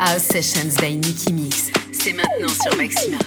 House Sessions by Nicky Mix. C'est maintenant sur Maxima.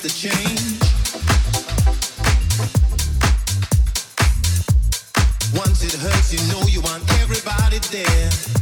the change. Once it hurts, you know you want everybody.